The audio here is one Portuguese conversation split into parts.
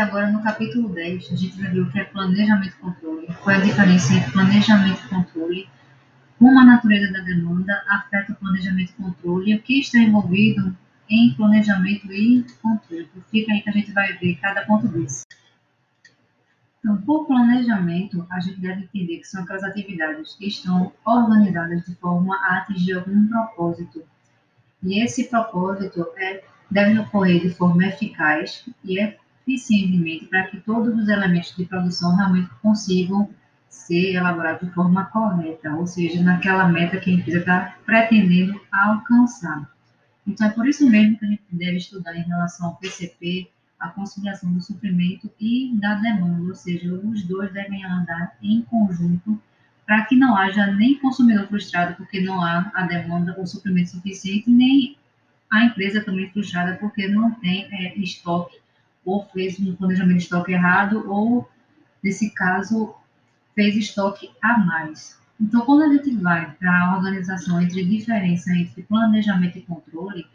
agora no capítulo 10, a gente vai ver o que é planejamento e controle, qual é a diferença entre planejamento e controle, como a natureza da demanda afeta o planejamento e controle, e o que está envolvido em planejamento e controle. Então, fica aí que a gente vai ver cada ponto desse. Então, por planejamento, a gente deve entender que são aquelas atividades que estão organizadas de forma a atingir algum propósito. E esse propósito é, deve ocorrer de forma eficaz e eficientemente para que todos os elementos de produção realmente consigam ser elaborados de forma correta, ou seja, naquela meta que a empresa está pretendendo alcançar. Então, é por isso mesmo que a gente deve estudar em relação ao PCP, a conciliação do suprimento e da demanda, ou seja, os dois devem andar em conjunto para que não haja nem consumidor frustrado porque não há a demanda ou suprimento suficiente, nem a empresa também frustrada porque não tem é, estoque ou fez um planejamento de estoque errado ou, nesse caso, fez estoque a mais. Então, quando a gente vai para a organização entre diferença entre planejamento e controle,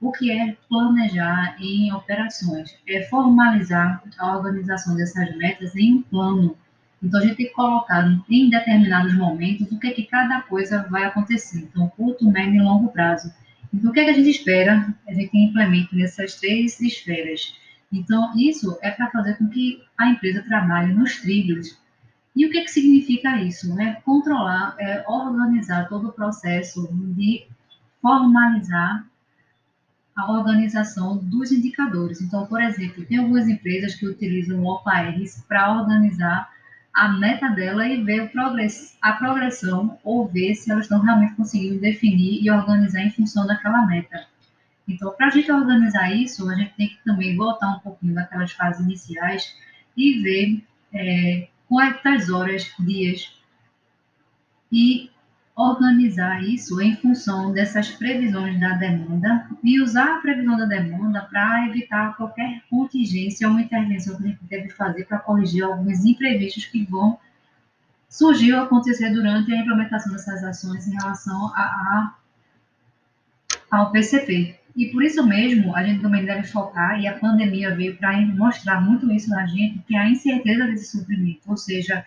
o que é planejar em operações? É formalizar a organização dessas metas em um plano. Então, a gente tem que colocar em determinados momentos o que é que cada coisa vai acontecer. Então, curto, médio e longo prazo. Então, o que é que a gente espera? A gente implemente nessas três esferas. Então, isso é para fazer com que a empresa trabalhe nos trilhos. E o que, é que significa isso? É controlar, é organizar todo o processo de formalizar a organização dos indicadores. Então, por exemplo, tem algumas empresas que utilizam OKRs para organizar a meta dela e ver a progressão ou ver se elas estão realmente conseguindo definir e organizar em função daquela meta. Então, para a gente organizar isso, a gente tem que também voltar um pouquinho daquelas fases iniciais e ver é, quantas horas, dias e organizar isso em função dessas previsões da demanda e usar a previsão da demanda para evitar qualquer contingência ou intervenção que a gente deve fazer para corrigir alguns imprevistos que vão surgir ou acontecer durante a implementação dessas ações em relação a, a, ao PCP. E por isso mesmo, a gente também deve focar, e a pandemia veio para mostrar muito isso na gente, que a incerteza desse suprimento, ou seja,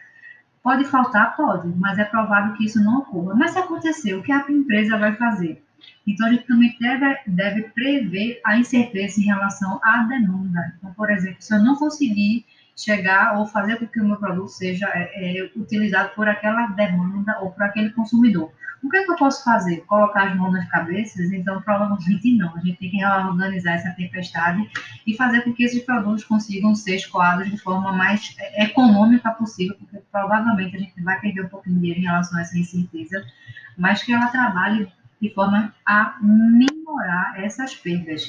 Pode faltar? Pode, mas é provável que isso não ocorra. Mas se acontecer, o que a empresa vai fazer? Então, a gente também deve, deve prever a incerteza em relação à demanda. Então, por exemplo, se eu não conseguir chegar ou fazer com que o meu produto seja é, é, utilizado por aquela demanda ou por aquele consumidor. O que, é que eu posso fazer? Colocar as mãos nas cabeças? Então, provavelmente não. A gente tem que organizar essa tempestade e fazer com que esses produtos consigam ser escoados de forma mais é, econômica possível, porque provavelmente a gente vai perder um pouquinho de dinheiro em relação a essa incerteza, mas que ela trabalhe de forma a minorar essas perdas.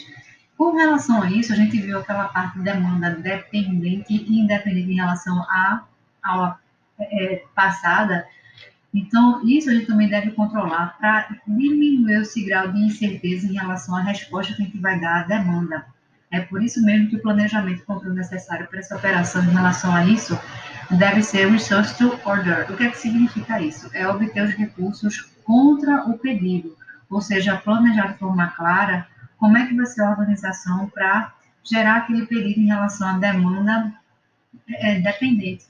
Com relação a isso, a gente viu aquela parte de demanda dependente e independente em relação à aula é, passada. Então, isso a gente também deve controlar para diminuir esse grau de incerteza em relação à resposta que a gente vai dar à demanda. É por isso mesmo que o planejamento e controle necessário para essa operação em relação a isso deve ser resource to order. O que, é que significa isso? É obter os recursos contra o pedido, ou seja, planejar de forma clara como é que vai ser a organização para gerar aquele pedido em relação à demanda é, dependente.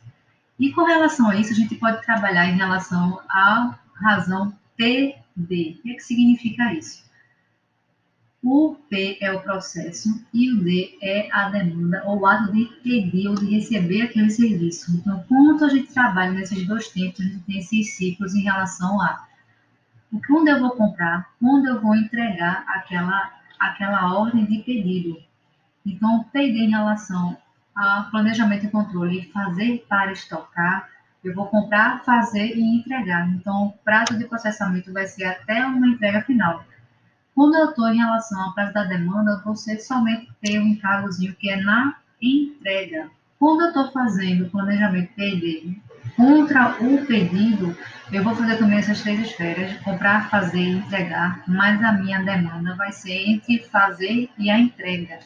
E com relação a isso, a gente pode trabalhar em relação à razão PD. O que, é que significa isso? O P é o processo e o D é a demanda ou o ato de pedir ou de receber aquele serviço. Então, quando a gente trabalha nesses dois tempos, a gente tem esses ciclos em relação a quando eu vou comprar, quando eu vou entregar aquela aquela ordem de pedido. Então, PD em relação a planejamento e controle, fazer para estocar, eu vou comprar, fazer e entregar. Então, o prazo de processamento vai ser até uma entrega final. Quando eu estou em relação ao prazo da demanda, eu vou ser somente ter um encargozinho que é na entrega. Quando eu estou fazendo planejamento PD contra o pedido, eu vou fazer também essas três esferas, comprar, fazer e entregar, mas a minha demanda vai ser entre fazer e a entrega.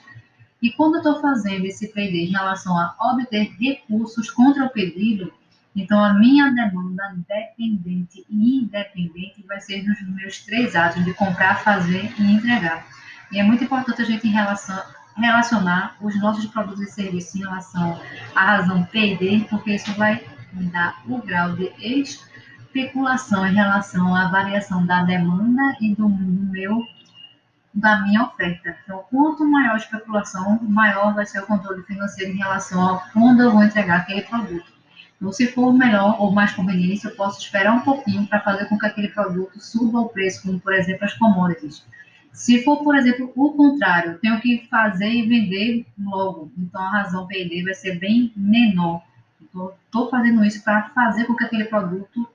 E quando eu estou fazendo esse PD em relação a obter recursos contra o pedido, então a minha demanda dependente e independente vai ser nos meus três atos de comprar, fazer e entregar. E é muito importante a gente em relação relacionar os nossos produtos e serviços em relação à razão P e D, porque isso vai dar o grau de especulação em relação à variação da demanda e do meu da minha oferta. Então, quanto maior a especulação, maior vai ser o controle financeiro em relação a quando eu vou entregar aquele produto. Então, se for melhor ou mais conveniente, eu posso esperar um pouquinho para fazer com que aquele produto suba o preço, como por exemplo as commodities. Se for, por exemplo, o contrário, tenho que fazer e vender logo, então a razão PD vai ser bem menor. Estou fazendo isso para fazer com que aquele produto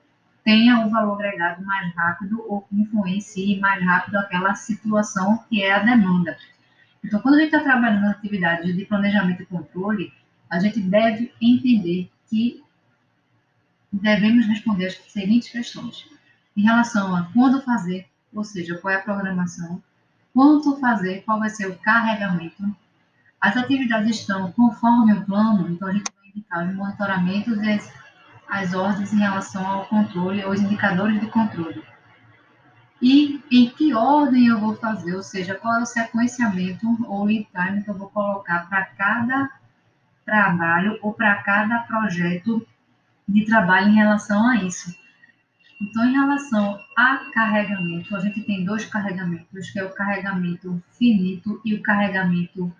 tenha um valor agregado mais rápido ou que influencie mais rápido aquela situação que é a demanda. Então, quando a gente está trabalhando nas atividades de planejamento e controle, a gente deve entender que devemos responder as seguintes questões. Em relação a quando fazer, ou seja, qual é a programação, quanto fazer, qual vai ser o carregamento, as atividades estão conforme o plano, então a gente vai os monitoramentos e as as ordens em relação ao controle, os indicadores de controle. E em que ordem eu vou fazer, ou seja, qual é o sequenciamento ou lead time que eu vou colocar para cada trabalho ou para cada projeto de trabalho em relação a isso. Então, em relação a carregamento, a gente tem dois carregamentos, que é o carregamento finito e o carregamento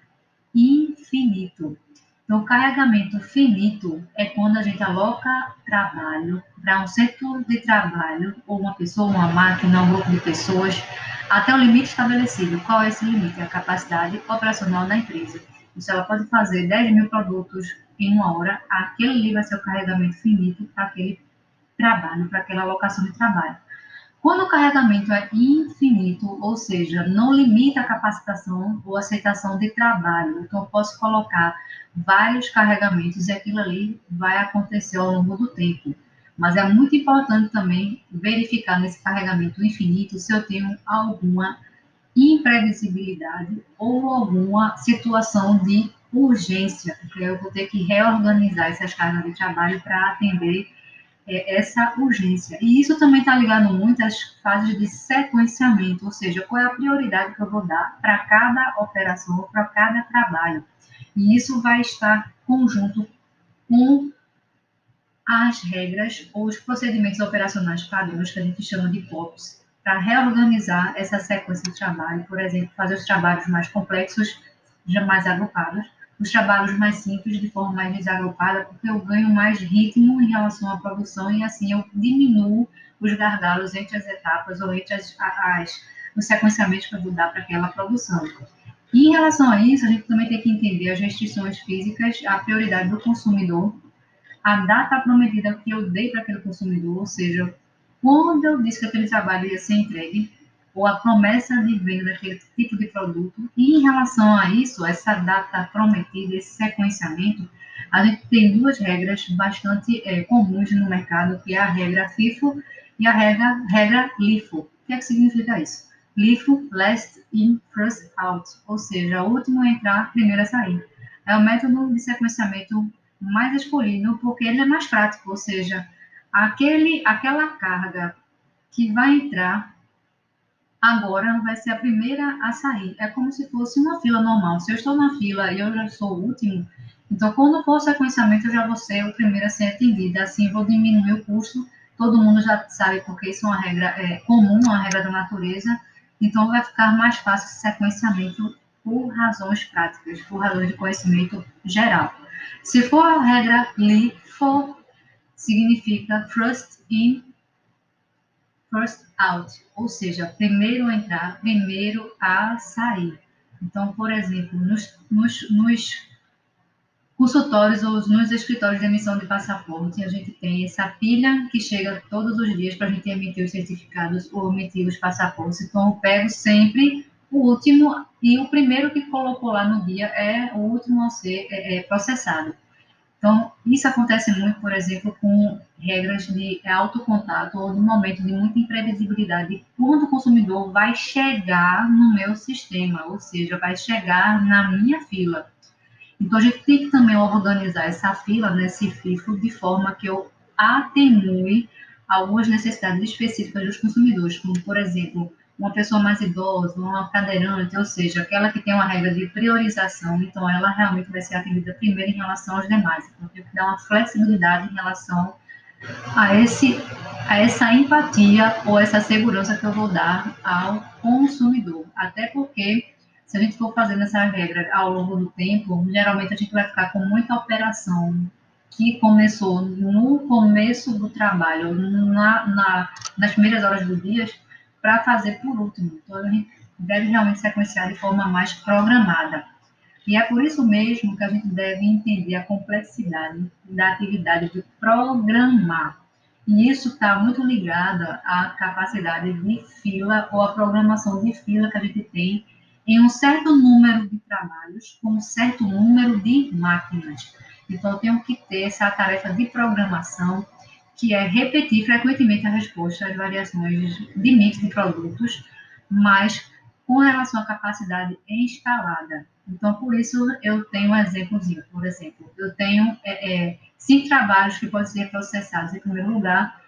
infinito. Então, o carregamento finito é quando a gente aloca trabalho para um setor de trabalho, ou uma pessoa, uma máquina, um grupo de pessoas, até o limite estabelecido. Qual é esse limite? A capacidade operacional da empresa. Então, se ela pode fazer 10 mil produtos em uma hora, aquele ali vai ser o carregamento finito para aquele trabalho, para aquela alocação de trabalho. Quando o carregamento é infinito, ou seja, não limita a capacitação ou aceitação de trabalho, então eu posso colocar vários carregamentos e aquilo ali vai acontecer ao longo do tempo. Mas é muito importante também verificar nesse carregamento infinito se eu tenho alguma imprevisibilidade ou alguma situação de urgência, porque eu vou ter que reorganizar essas cargas de trabalho para atender é, essa urgência. E isso também está ligado muito às fases de sequenciamento, ou seja, qual é a prioridade que eu vou dar para cada operação para cada trabalho. E isso vai estar conjunto com as regras ou os procedimentos operacionais padrões que a gente chama de POPs, para reorganizar essa sequência de trabalho, por exemplo, fazer os trabalhos mais complexos, já mais agrupados, os trabalhos mais simples de forma mais desagrupada, porque eu ganho mais ritmo em relação à produção e assim eu diminuo os gargalos entre as etapas ou entre as, as os sequenciamentos que eu vou dar para aquela produção. E em relação a isso, a gente também tem que entender as restrições físicas, a prioridade do consumidor, a data prometida que eu dei para aquele consumidor, ou seja, quando eu disse que aquele trabalho ia ser entregue, ou a promessa de venda daquele tipo de produto. E em relação a isso, essa data prometida, esse sequenciamento, a gente tem duas regras bastante é, comuns no mercado, que é a regra FIFO e a regra, regra LIFO. O que é que significa isso? LIFO, last in, first out, ou seja, último entrar, primeiro a sair. É o método de sequenciamento mais escolhido porque ele é mais prático, ou seja, aquele, aquela carga que vai entrar agora vai ser a primeira a sair. É como se fosse uma fila normal. Se eu estou na fila e eu já sou o último, então quando for sequenciamento eu já vou ser o primeiro a ser atendido. Assim vou diminuir o custo. Todo mundo já sabe porque isso é uma regra é, comum, uma regra da natureza. Então vai ficar mais fácil esse sequenciamento por razões práticas, por razões de conhecimento geral. Se for a regra LIFO, significa first in, first out, ou seja, primeiro a entrar, primeiro a sair. Então, por exemplo, nos, nos, nos consultórios ou nos escritórios de emissão de passaporte, a gente tem essa pilha que chega todos os dias para a gente emitir os certificados ou emitir os passaportes. Então, eu pego sempre o último e o primeiro que colocou lá no dia é o último a ser é, é processado. Então, isso acontece muito, por exemplo, com regras de autocontato ou de momento de muita imprevisibilidade, quando o consumidor vai chegar no meu sistema, ou seja, vai chegar na minha fila. Então, a gente tem que também organizar essa fila, nesse FIFO, de forma que eu atenue algumas necessidades específicas dos consumidores, como, por exemplo, uma pessoa mais idosa, uma cadeirante, ou seja, aquela que tem uma regra de priorização, então ela realmente vai ser atendida primeiro em relação aos demais. Então, tenho que dar uma flexibilidade em relação a, esse, a essa empatia ou essa segurança que eu vou dar ao consumidor. Até porque, se a gente for fazendo essa regra ao longo do tempo, geralmente a gente vai ficar com muita operação que começou no começo do trabalho, na, na nas primeiras horas do dia, para fazer por último. Então, gente deve realmente sequenciar de forma mais programada. E é por isso mesmo que a gente deve entender a complexidade da atividade de programar. E isso está muito ligado à capacidade de fila ou à programação de fila que a gente tem em um certo número de trabalhos com um certo número de máquinas. Então, eu tenho que ter essa tarefa de programação, que é repetir frequentemente a resposta às variações de mix de produtos, mas com relação à capacidade em escalada. Então, por isso, eu tenho um exemplozinho. Por exemplo, eu tenho é, é, cinco trabalhos que podem ser processados em primeiro lugar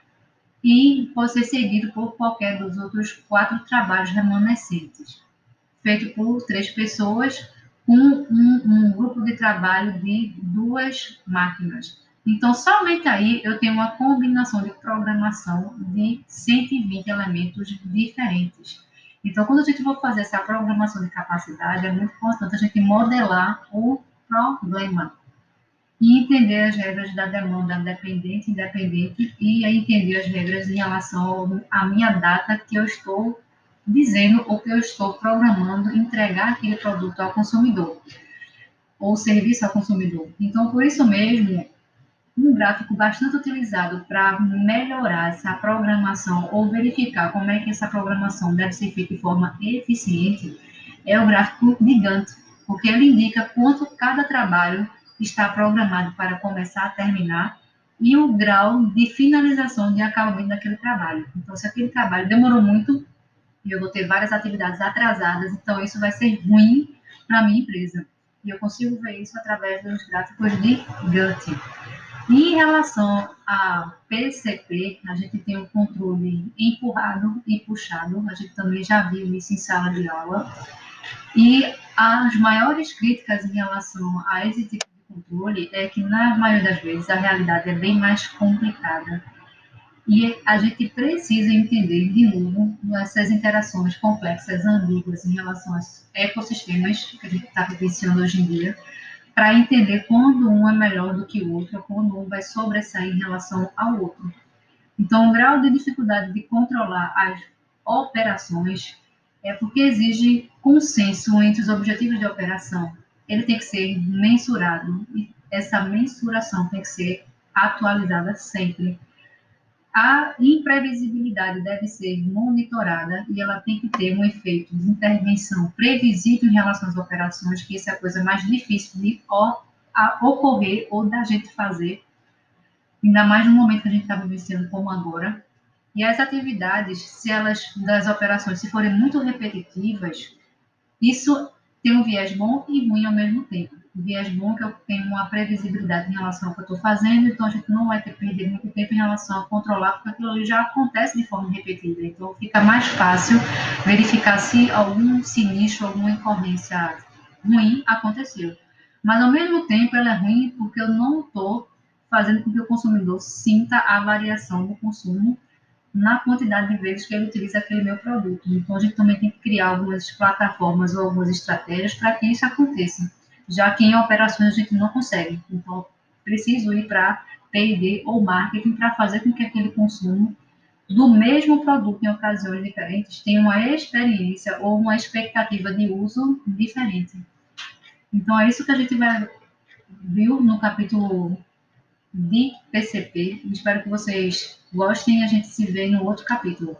e pode ser seguido por qualquer dos outros quatro trabalhos remanescentes, feito por três pessoas com um, um grupo de trabalho de duas máquinas. Então, somente aí eu tenho uma combinação de programação de 120 elementos diferentes. Então, quando a gente for fazer essa programação de capacidade, é muito importante a gente modelar o problema e entender as regras da demanda dependente, independente e entender as regras em relação à minha data que eu estou dizendo ou que eu estou programando entregar aquele produto ao consumidor ou serviço ao consumidor. Então, por isso mesmo, um gráfico bastante utilizado para melhorar essa programação ou verificar como é que essa programação deve ser feita de forma eficiente é o gráfico de Gantt, porque ele indica quanto cada trabalho está programado para começar a terminar e o grau de finalização de acabamento daquele trabalho. Então, se aquele trabalho demorou muito e eu vou ter várias atividades atrasadas, então isso vai ser ruim para a minha empresa. E eu consigo ver isso através dos gráficos de Gantt. Em relação a PCP, a gente tem o controle empurrado e puxado, a gente também já viu isso em sala de aula. E as maiores críticas em relação a esse tipo de controle é que, na maioria das vezes, a realidade é bem mais complicada. E a gente precisa entender, de novo, essas interações complexas, ambíguas em relação aos ecossistemas que a gente está vivenciando hoje em dia, para entender quando um é melhor do que o outro, quando um vai sobressair em relação ao outro. Então, o grau de dificuldade de controlar as operações é porque exige consenso entre os objetivos de operação. Ele tem que ser mensurado e essa mensuração tem que ser atualizada sempre a imprevisibilidade deve ser monitorada e ela tem que ter um efeito de intervenção previsível em relação às operações, que isso é a coisa mais difícil de ocorrer ou da gente fazer, ainda mais no momento que a gente está vivenciando como agora. E as atividades, se elas das operações, se forem muito repetitivas, isso tem um viés bom e ruim ao mesmo tempo viés bom que eu tenho uma previsibilidade em relação ao que eu estou fazendo, então a gente não vai ter que perder muito tempo em relação a controlar, porque aquilo ali já acontece de forma repetida. Então fica mais fácil verificar se algum sinistro, alguma ocorrência ruim aconteceu. Mas ao mesmo tempo ela é ruim porque eu não estou fazendo com que o consumidor sinta a variação do consumo na quantidade de vezes que ele utiliza aquele meu produto. Então a gente também tem que criar algumas plataformas ou algumas estratégias para que isso aconteça já que em operações a gente não consegue. Então, preciso ir para P&D ou marketing para fazer com que aquele consumo do mesmo produto em ocasiões diferentes tenha uma experiência ou uma expectativa de uso diferente. Então, é isso que a gente vai viu no capítulo de PCP. Espero que vocês gostem e a gente se vê no outro capítulo.